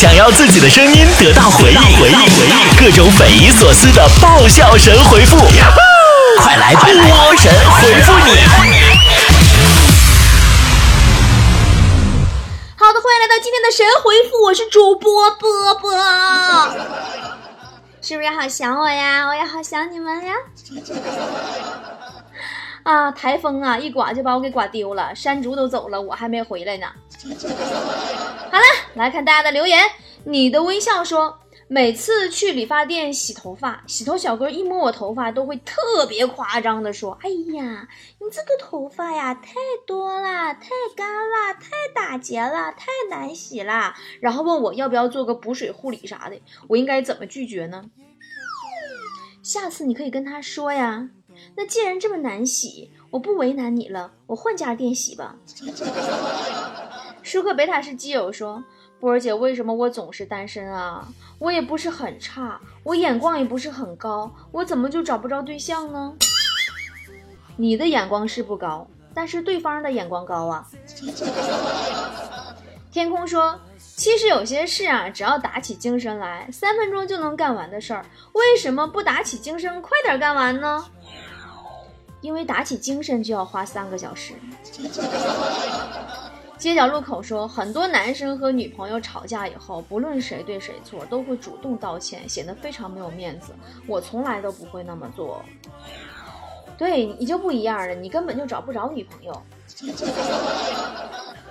想要自己的声音得到回应，回应，回应，各种匪夷所思的爆笑神回复，快来吧波神回复你！好的，欢迎来到今天的神回复，我是主播波波。是不是好想我呀？我也好想你们呀！啊，台风啊，一刮就把我给刮丢了，山竹都走了，我还没回来呢。好了，来看大家的留言。你的微笑说，每次去理发店洗头发，洗头小哥一摸我头发，都会特别夸张的说：“哎呀，你这个头发呀，太多了，太干了，太打结了，太难洗了。”然后问我要不要做个补水护理啥的，我应该怎么拒绝呢？下次你可以跟他说呀。那既然这么难洗，我不为难你了，我换家店洗吧。舒克贝塔是基友说。波儿姐，为什么我总是单身啊？我也不是很差，我眼光也不是很高，我怎么就找不着对象呢？你的眼光是不高，但是对方的眼光高啊。天空说，其实有些事啊，只要打起精神来，三分钟就能干完的事儿，为什么不打起精神快点干完呢？因为打起精神就要花三个小时。街角路口说，很多男生和女朋友吵架以后，不论谁对谁错，都会主动道歉，显得非常没有面子。我从来都不会那么做。对你就不一样了，你根本就找不着女朋友。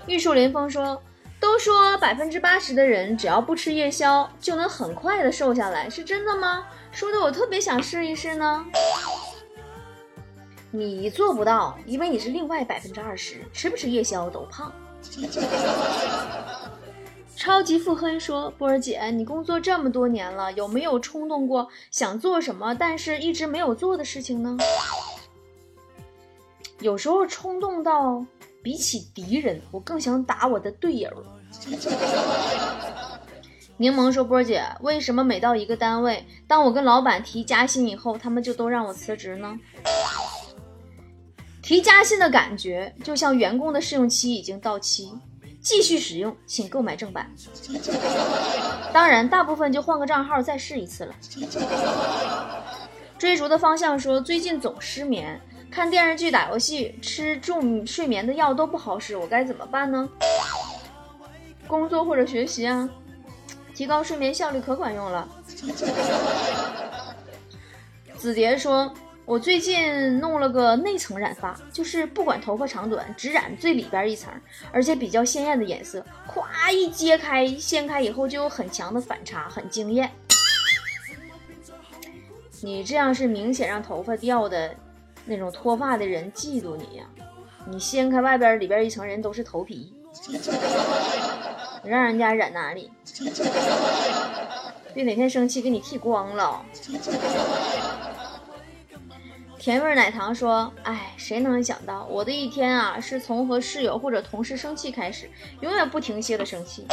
玉树临风说，都说百分之八十的人只要不吃夜宵就能很快的瘦下来，是真的吗？说的我特别想试一试呢。你做不到，因为你是另外百分之二十，吃不吃夜宵都胖。超级腹黑说：“波儿姐，你工作这么多年了，有没有冲动过想做什么，但是一直没有做的事情呢？有时候冲动到比起敌人，我更想打我的队友。”柠檬说：“波儿姐，为什么每到一个单位，当我跟老板提加薪以后，他们就都让我辞职呢？”提加薪的感觉就像员工的试用期已经到期，继续使用，请购买正版。当然，大部分就换个账号再试一次了。追逐的方向说，最近总失眠，看电视剧、打游戏、吃助睡眠的药都不好使，我该怎么办呢？工作或者学习啊，提高睡眠效率可管用了。子蝶说。我最近弄了个内层染发，就是不管头发长短，只染最里边一层，而且比较鲜艳的颜色。咵一揭开、掀开以后，就有很强的反差，很惊艳。你这样是明显让头发掉的那种脱发的人嫉妒你呀！你掀开外边里边一层，人都是头皮，你让人家染哪里？别哪天生气给你剃光了。甜味奶糖说：“哎，谁能想到我的一天啊，是从和室友或者同事生气开始，永远不停歇的生气。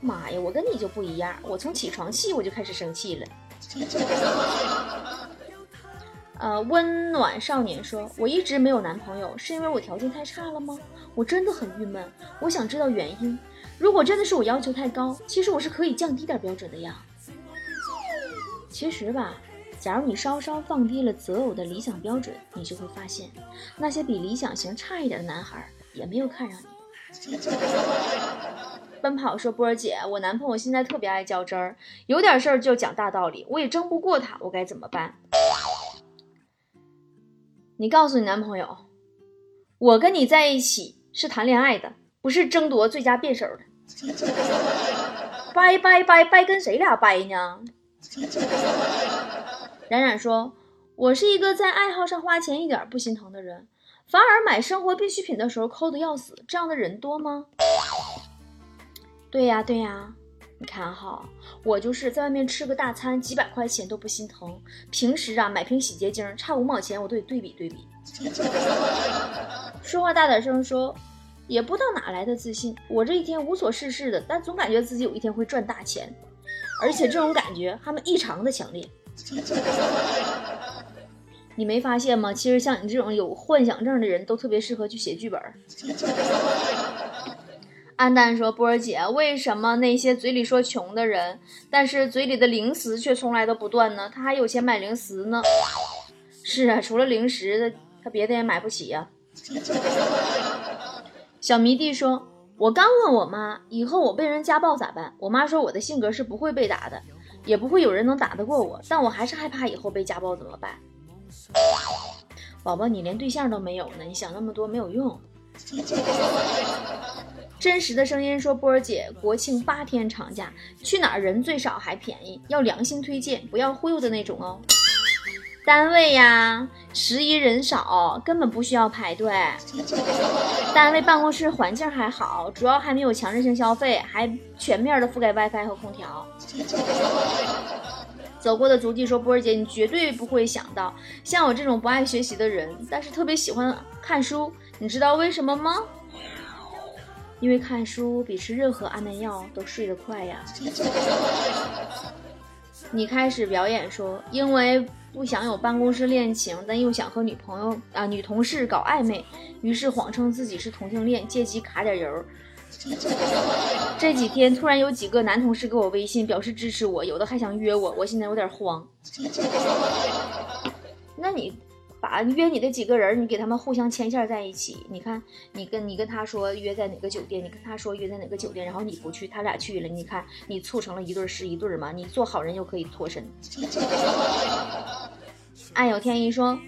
妈呀，我跟你就不一样，我从起床气我就开始生气了。”呃，温暖少年说：“我一直没有男朋友，是因为我条件太差了吗？我真的很郁闷，我想知道原因。如果真的是我要求太高，其实我是可以降低点标准的呀。其实吧。”假如你稍稍放低了择偶的理想标准，你就会发现，那些比理想型差一点的男孩也没有看上你。奔跑说：“波儿姐，我男朋友现在特别爱较真儿，有点事儿就讲大道理，我也争不过他，我该怎么办？”你告诉你男朋友，我跟你在一起是谈恋爱的，不是争夺最佳辩手的。掰掰掰掰，跟谁俩掰呢？冉冉说：“我是一个在爱好上花钱一点不心疼的人，反而买生活必需品的时候抠的要死。这样的人多吗？”对呀对呀，你看哈，我就是在外面吃个大餐几百块钱都不心疼，平时啊买瓶洗洁精差五毛钱我都得对比对比。说话大点声说，也不知道哪来的自信，我这一天无所事事的，但总感觉自己有一天会赚大钱，而且这种感觉还们异常的强烈。你没发现吗？其实像你这种有幻想症的人都特别适合去写剧本。安蛋说：“波儿姐，为什么那些嘴里说穷的人，但是嘴里的零食却从来都不断呢？他还有钱买零食呢。”是啊，除了零食，他别的也买不起呀。小迷弟说：“我刚问我妈，以后我被人家暴咋办？我妈说我的性格是不会被打的，也不会有人能打得过我，但我还是害怕以后被家暴怎么办？”宝宝，你连对象都没有呢，你想那么多没有用。真实的声音说：“波儿姐，国庆八天长假，去哪儿人最少还便宜？要良心推荐，不要忽悠的那种哦。单位呀，十一人少，根本不需要排队。单位办公室环境还好，主要还没有强制性消费，还全面的覆盖 WiFi 和空调。走过的足迹说：波儿姐，你绝对不会想到，像我这种不爱学习的人，但是特别喜欢看书，你知道为什么吗？”因为看书比吃任何安眠药都睡得快呀！你开始表演说，因为不想有办公室恋情，但又想和女朋友啊女同事搞暧昧，于是谎称自己是同性恋，借机卡点油。这几天突然有几个男同事给我微信表示支持我，有的还想约我，我现在有点慌。那你？把约你的几个人，你给他们互相牵线在一起。你看，你跟你跟他说约在哪个酒店，你跟他说约在哪个酒店，然后你不去，他俩去了。你看，你促成了一对是一对吗？你做好人就可以脱身。爱有天意说，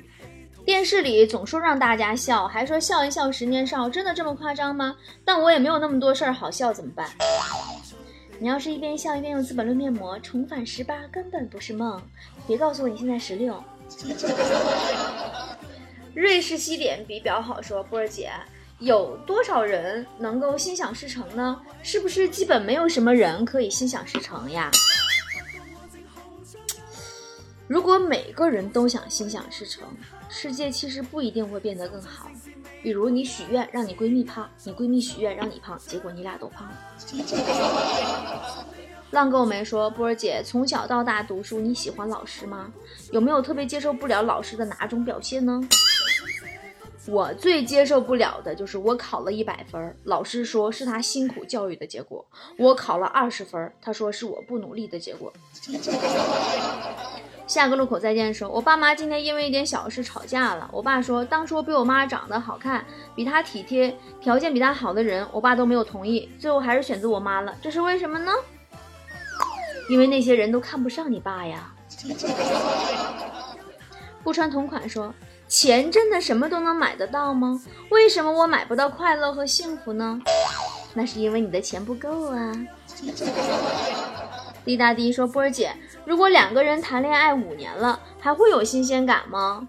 电视里总说让大家笑，还说笑一笑十年少，真的这么夸张吗？但我也没有那么多事儿好笑，怎么办？你要是一边笑一边用资本论面膜，重返十八根本不是梦。别告诉我你现在十六。瑞士西点比表好说，波儿姐，有多少人能够心想事成呢？是不是基本没有什么人可以心想事成呀？如果每个人都想心想事成，世界其实不一定会变得更好。比如你许愿让你闺蜜胖，你闺蜜许愿让你胖，结果你俩都胖了。浪够没说，波儿姐从小到大读书，你喜欢老师吗？有没有特别接受不了老师的哪种表现呢？我最接受不了的就是我考了一百分，老师说是他辛苦教育的结果；我考了二十分，他说是我不努力的结果。下个路口再见的时候，我爸妈今天因为一点小事吵架了。我爸说，当初比我妈长得好看、比他体贴、条件比他好的人，我爸都没有同意，最后还是选择我妈了。这是为什么呢？因为那些人都看不上你爸呀。不穿同款说，钱真的什么都能买得到吗？为什么我买不到快乐和幸福呢？那是因为你的钱不够啊。滴答滴说，波儿姐，如果两个人谈恋爱五年了，还会有新鲜感吗？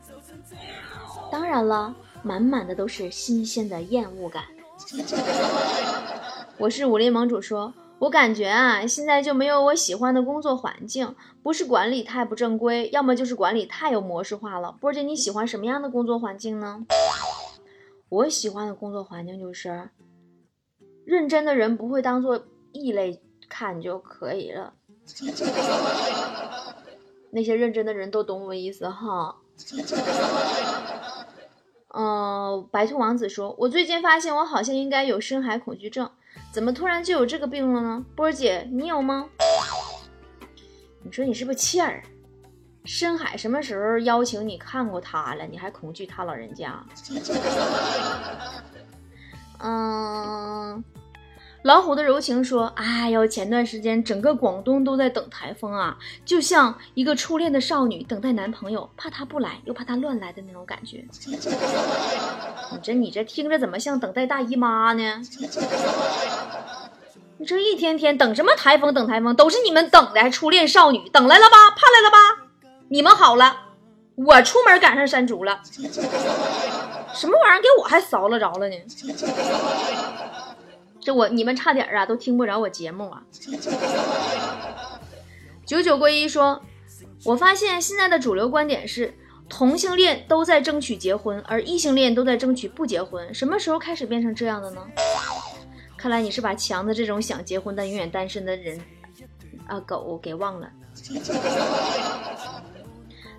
当然了，满满的都是新鲜的厌恶感。我是武林盟主说。我感觉啊，现在就没有我喜欢的工作环境，不是管理太不正规，要么就是管理太有模式化了。波姐，你喜欢什么样的工作环境呢？我喜欢的工作环境就是，认真的人不会当做异类看就可以了。那些认真的人都懂我意思哈。嗯，白兔王子说，我最近发现我好像应该有深海恐惧症。怎么突然就有这个病了呢？波儿姐，你有吗？你说你是不是欠儿？深海什么时候邀请你看过他了？你还恐惧他老人家？嗯。老虎的柔情说：“哎呦，前段时间整个广东都在等台风啊，就像一个初恋的少女等待男朋友，怕他不来，又怕他乱来的那种感觉。你这你这听着怎么像等待大姨妈呢？你这一天天等什么台风？等台风都是你们等的，还初恋少女等来了吧？盼来了吧？你们好了，我出门赶上山竹了，什么玩意儿给我还扫了着了呢？”这我你们差点啊，都听不着我节目啊！九九归一说，我发现现在的主流观点是，同性恋都在争取结婚，而异性恋都在争取不结婚。什么时候开始变成这样的呢？看来你是把强的这种想结婚但永远单身的人啊狗给忘了。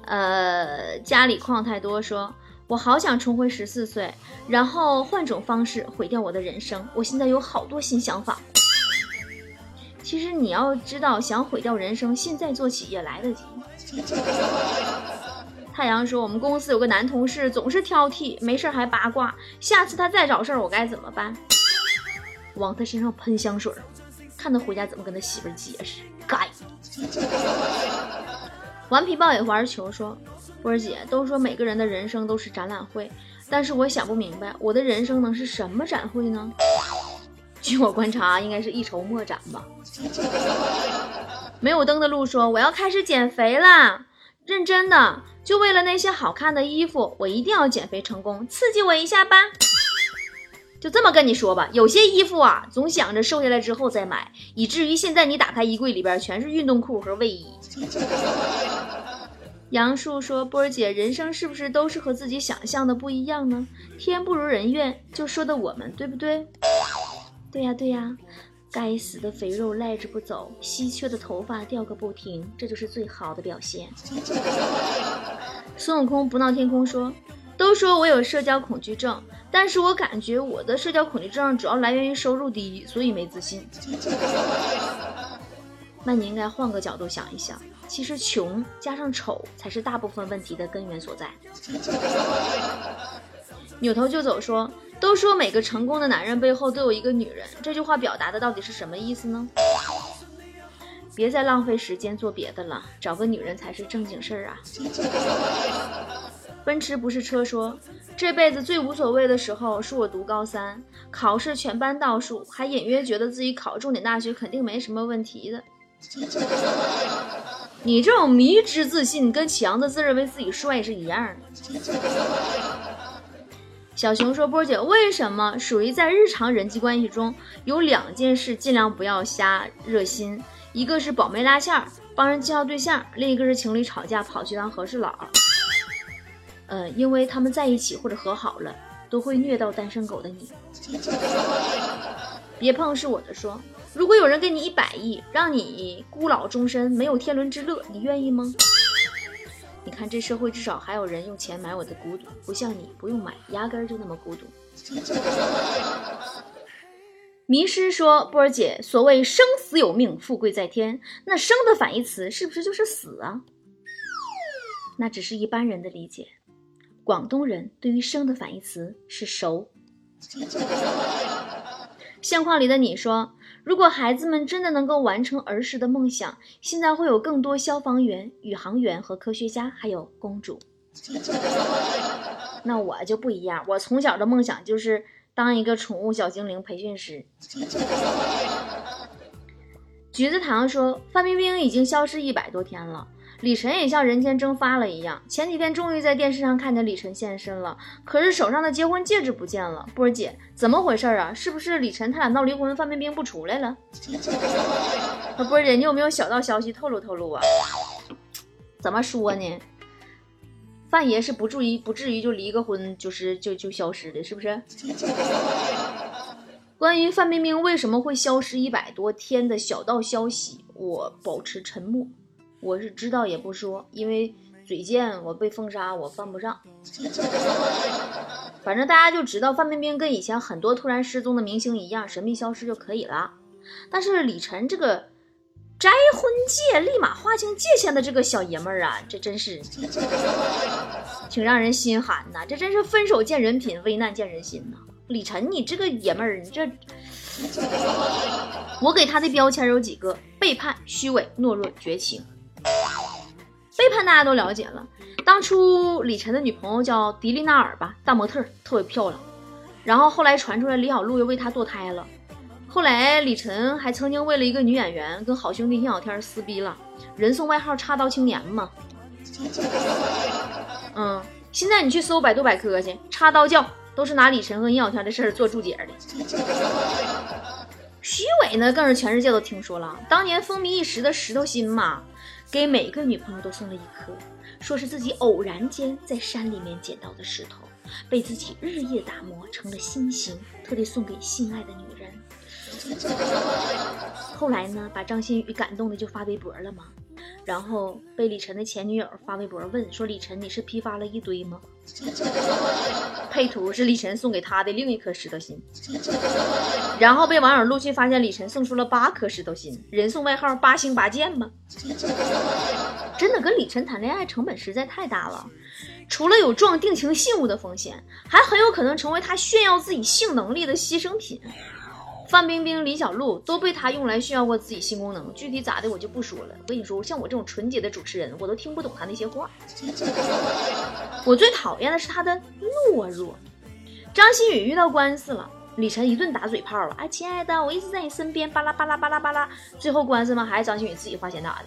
呃，家里矿太多说。我好想重回十四岁，然后换种方式毁掉我的人生。我现在有好多新想法。其实你要知道，想毁掉人生，现在做起也来得及。太阳说：“我们公司有个男同事总是挑剔，没事还八卦。下次他再找事儿，我该怎么办？往他身上喷香水，看他回家怎么跟他媳妇解释。该。”顽皮豹也玩球说：“波儿姐，都说每个人的人生都是展览会，但是我想不明白，我的人生能是什么展会呢？据我观察，应该是一筹莫展吧。”没有灯的路说：“我要开始减肥啦，认真的。”就为了那些好看的衣服，我一定要减肥成功，刺激我一下吧。就这么跟你说吧，有些衣服啊，总想着瘦下来之后再买，以至于现在你打开衣柜里边全是运动裤和卫衣。杨树说：“波儿姐，人生是不是都是和自己想象的不一样呢？天不如人愿，就说的我们对不对？对呀对呀，该死的肥肉赖着不走，稀缺的头发掉个不停，这就是最好的表现。”孙悟空不闹天空说：“都说我有社交恐惧症，但是我感觉我的社交恐惧症主要来源于收入低，所以没自信。那你应该换个角度想一想，其实穷加上丑才是大部分问题的根源所在。”扭头就走说：“都说每个成功的男人背后都有一个女人，这句话表达的到底是什么意思呢？”别再浪费时间做别的了，找个女人才是正经事儿啊！奔驰不是车说，这辈子最无所谓的时候是我读高三，考试全班倒数，还隐约觉得自己考重点大学肯定没什么问题的。你这种迷之自信，跟强子自认为自己帅是一样的。小熊说：“波姐，为什么属于在日常人际关系中有两件事尽量不要瞎热心？”一个是保媒拉线儿，帮人介绍对象；另一个是情侣吵架跑去当和事佬。呃，因为他们在一起或者和好了，都会虐到单身狗的你。别碰是我的说，如果有人给你一百亿，让你孤老终身，没有天伦之乐，你愿意吗？你看这社会至少还有人用钱买我的孤独，不像你不用买，压根儿就那么孤独。迷失说：“波儿姐，所谓生死有命，富贵在天，那生的反义词是不是就是死啊？那只是一般人的理解，广东人对于生的反义词是熟。相框里的你说，如果孩子们真的能够完成儿时的梦想，现在会有更多消防员、宇航员和科学家，还有公主。那我就不一样，我从小的梦想就是。”当一个宠物小精灵培训师。橘子糖说：“范冰冰已经消失一百多天了，李晨也像人间蒸发了一样。前几天终于在电视上看见李晨现身了，可是手上的结婚戒指不见了。波儿姐，怎么回事啊？是不是李晨他俩闹离婚，范冰冰不出来了？波儿姐，你有没有小道消息透露透露啊？怎么说呢？”范爷是不至于不至于就离个婚，就是就就消失的，是不是？关于范冰冰为什么会消失一百多天的小道消息，我保持沉默。我是知道也不说，因为嘴贱，我被封杀，我犯不上。反正大家就知道范冰冰跟以前很多突然失踪的明星一样，神秘消失就可以了。但是李晨这个。摘婚戒，立马划清界限的这个小爷们儿啊，这真是挺让人心寒呐！这真是分手见人品，危难见人心呐！李晨，你这个爷们儿，你这，我给他的标签有几个：背叛、虚伪、懦弱、绝情。背叛大家都了解了，当初李晨的女朋友叫迪丽娜尔吧，大模特，特别漂亮。然后后来传出来李小璐又为他堕胎了。后来，李晨还曾经为了一个女演员跟好兄弟尹小天撕逼了，人送外号“插刀青年”嘛。嗯，现在你去搜百度百科去，插刀教都是拿李晨和尹小天的事儿做注解的。徐伟呢，更是全世界都听说了，当年风靡一时的石头心嘛，给每个女朋友都送了一颗，说是自己偶然间在山里面捡到的石头，被自己日夜打磨成了心形，特地送给心爱的女人。后来呢，把张馨予感动的就发微博了嘛，然后被李晨的前女友发微博问说：“李晨，你是批发了一堆吗？配图是李晨送给他的另一颗石头心，然后被网友陆续发现李晨送出了八颗石头心，人送外号“八星八箭”吗？真的跟李晨谈恋爱成本实在太大了，除了有撞定情信物的风险，还很有可能成为他炫耀自己性能力的牺牲品。范冰冰、李小璐都被他用来炫耀过自己性功能，具体咋的我就不说了。我跟你说，像我这种纯洁的主持人，我都听不懂他那些话。我最讨厌的是他的懦弱。张馨予遇到官司了，李晨一顿打嘴炮了。哎，亲爱的，我一直在你身边，巴拉巴拉巴拉巴拉。最后官司嘛，还是张馨予自己花钱打的。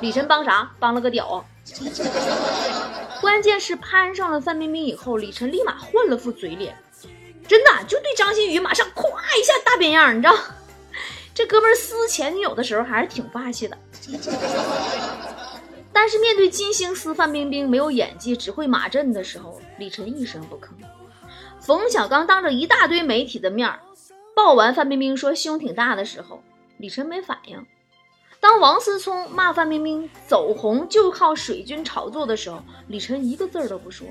李晨帮啥？帮了个屌啊！关键是攀上了范冰冰以后，李晨立马换了副嘴脸。真的就对张馨予马上咵一下大变样，你知道？这哥们撕前女友的时候还是挺霸气的，但是面对金星撕范冰冰没有演技只会马震的时候，李晨一声不吭。冯小刚当着一大堆媒体的面爆完范冰冰说胸挺大的时候，李晨没反应。当王思聪骂范冰冰走红就靠水军炒作的时候，李晨一个字儿都不说。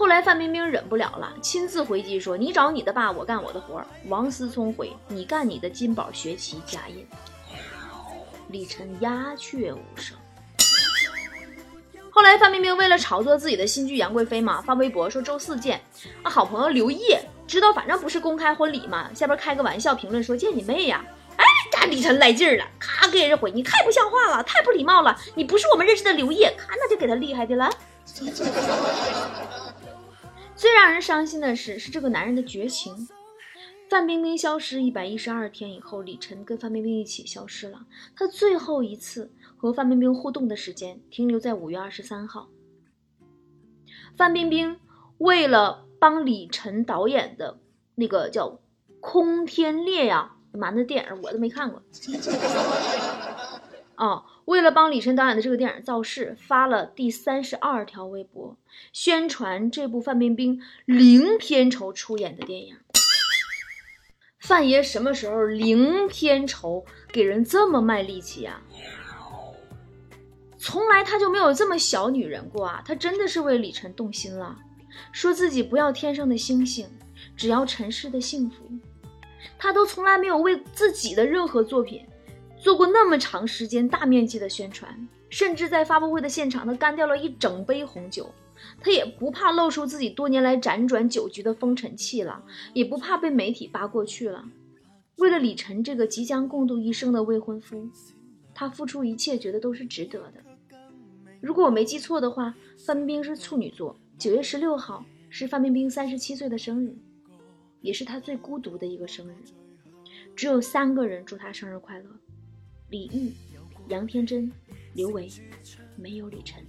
后来范冰冰忍不了了，亲自回击说：“你找你的爸，我干我的活。”王思聪回：“你干你的金宝学旗家印。”李晨鸦雀无声。后来范冰冰为了炒作自己的新剧《杨贵妃》嘛，发微博说周四见。啊，好朋友刘烨知道反正不是公开婚礼嘛，下边开个玩笑评论说：“见你妹呀！”哎，这李晨来劲了，咔给人回：“你太不像话了，太不礼貌了，你不是我们认识的刘烨。”咔，那就给他厉害的了。让人伤心的是，是这个男人的绝情。范冰冰消失一百一十二天以后，李晨跟范冰冰一起消失了。他最后一次和范冰冰互动的时间停留在五月二十三号。范冰冰为了帮李晨导演的那个叫《空天猎》呀，妈那电影我都没看过。哦，为了帮李晨导演的这个电影造势，发了第三十二条微博，宣传这部范冰冰零片酬出演的电影。范爷什么时候零片酬给人这么卖力气呀？从来他就没有这么小女人过啊！他真的是为李晨动心了，说自己不要天上的星星，只要尘世的幸福。他都从来没有为自己的任何作品。做过那么长时间大面积的宣传，甚至在发布会的现场，他干掉了一整杯红酒。他也不怕露出自己多年来辗转酒局的风尘气了，也不怕被媒体扒过去了。为了李晨这个即将共度一生的未婚夫，他付出一切，觉得都是值得的。如果我没记错的话，范冰冰是处女座，九月十六号是范冰冰三十七岁的生日，也是她最孤独的一个生日，只有三个人祝她生日快乐。李玉、杨天真、刘维，没有李晨。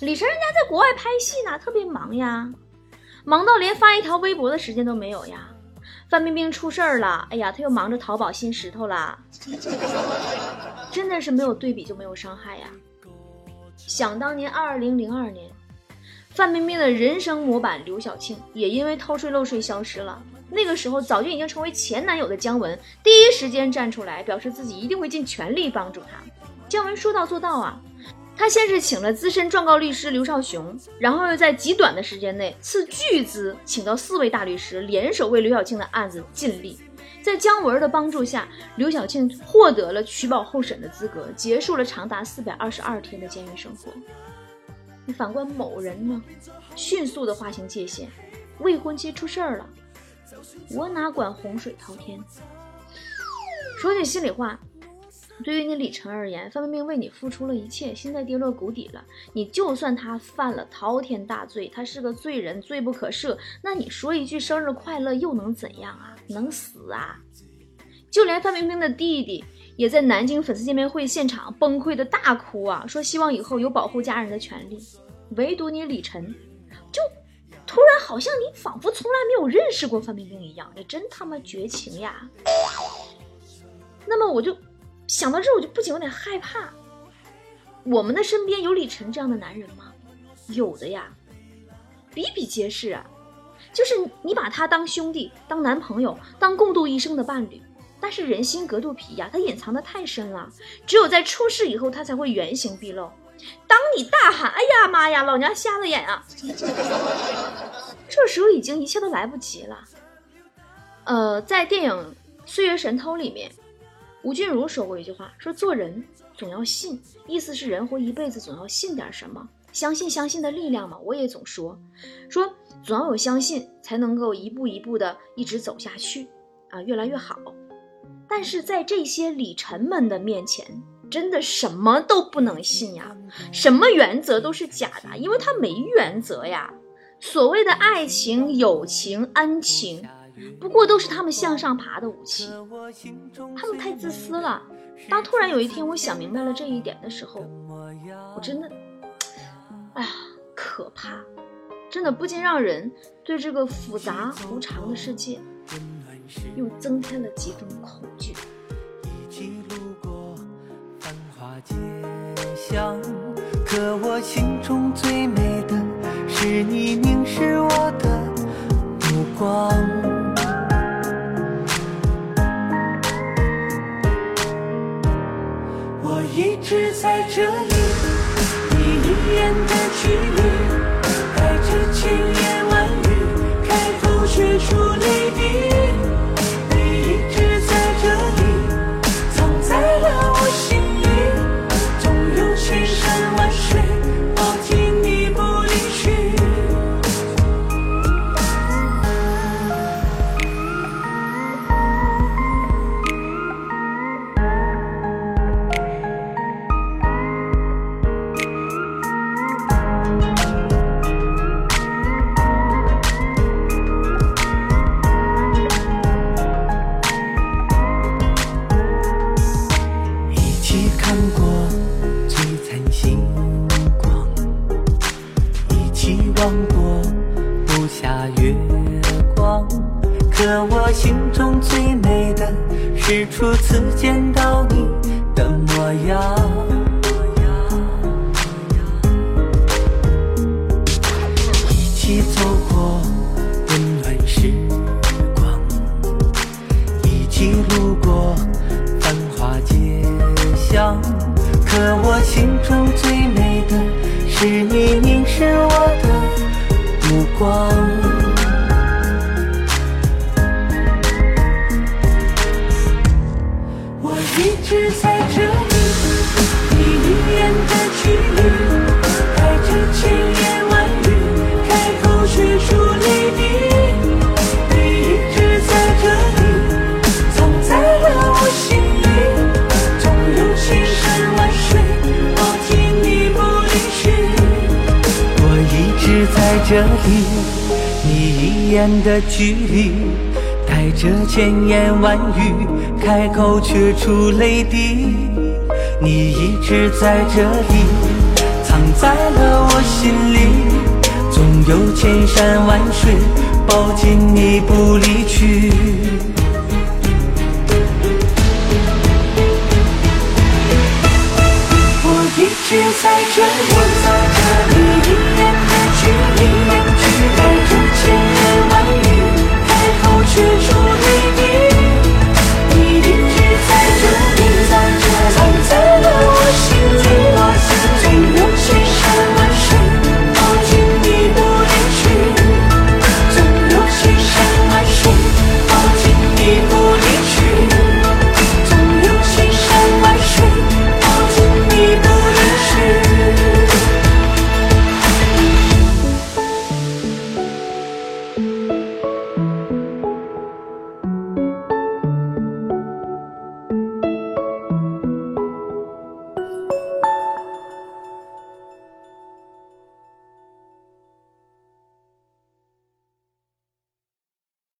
李晨人家在国外拍戏呢，特别忙呀，忙到连发一条微博的时间都没有呀。范冰冰出事儿了，哎呀，他又忙着淘宝新石头啦。真的是没有对比就没有伤害呀。想当年，二零零二年，范冰冰的人生模板刘晓庆也因为偷税漏税消失了。那个时候早就已经成为前男友的姜文，第一时间站出来，表示自己一定会尽全力帮助他。姜文说到做到啊，他先是请了资深状告律师刘少雄，然后又在极短的时间内斥巨资请到四位大律师联手为刘晓庆的案子尽力。在姜文的帮助下，刘晓庆获得了取保候审的资格，结束了长达四百二十二天的监狱生活。你反观某人呢，迅速的划清界限，未婚妻出事儿了。我哪管洪水滔天？说句心里话，对于你李晨而言，范冰冰为你付出了一切，现在跌落谷底了。你就算他犯了滔天大罪，他是个罪人，罪不可赦，那你说一句生日快乐又能怎样啊？能死啊？就连范冰冰的弟弟也在南京粉丝见面会现场崩溃的大哭啊，说希望以后有保护家人的权利。唯独你李晨，就。突然，好像你仿佛从来没有认识过范冰冰一样，你真他妈绝情呀！那么我就想到这儿，我就不仅有点害怕。我们的身边有李晨这样的男人吗？有的呀，比比皆是啊。就是你把他当兄弟、当男朋友、当共度一生的伴侣，但是人心隔肚皮呀，他隐藏的太深了，只有在出事以后，他才会原形毕露。当你大喊“哎呀妈呀，老娘瞎了眼啊”，这时候已经一切都来不及了。呃，在电影《岁月神偷》里面，吴君如说过一句话，说做人总要信，意思是人活一辈子总要信点什么，相信相信的力量嘛。我也总说，说总要有相信，才能够一步一步的一直走下去啊，越来越好。但是在这些李晨们的面前，真的什么都不能信呀，什么原则都是假的，因为他没原则呀。所谓的爱情、友情、恩情，不过都是他们向上爬的武器。他们太自私了。当突然有一天我想明白了这一点的时候，我真的，哎呀，可怕，真的不禁让人对这个复杂无常的世界。又增添了几种恐惧。一起路过繁华街巷，可我心中最美的是你凝视我的目光。我一直在这里，你一眼的距离，带着千可我心中最美的是初次见到你的模样，一起走过温暖时光，一起路过繁华街巷。可我心中最美的是你凝视我的目光。是在这里，你一眼的距离，带着千言万语，开口却出泪滴。你一直在这里，藏在了我心里，纵有千山万水，抱紧你不离去。我一直在这里，你一眼的距离。带着千言万语，开口却出泪滴。你一直在这里，藏在了我心里，总有千山万水抱紧你不离去。我一直在这里，我在这里，一眼的距离，距离千言万语。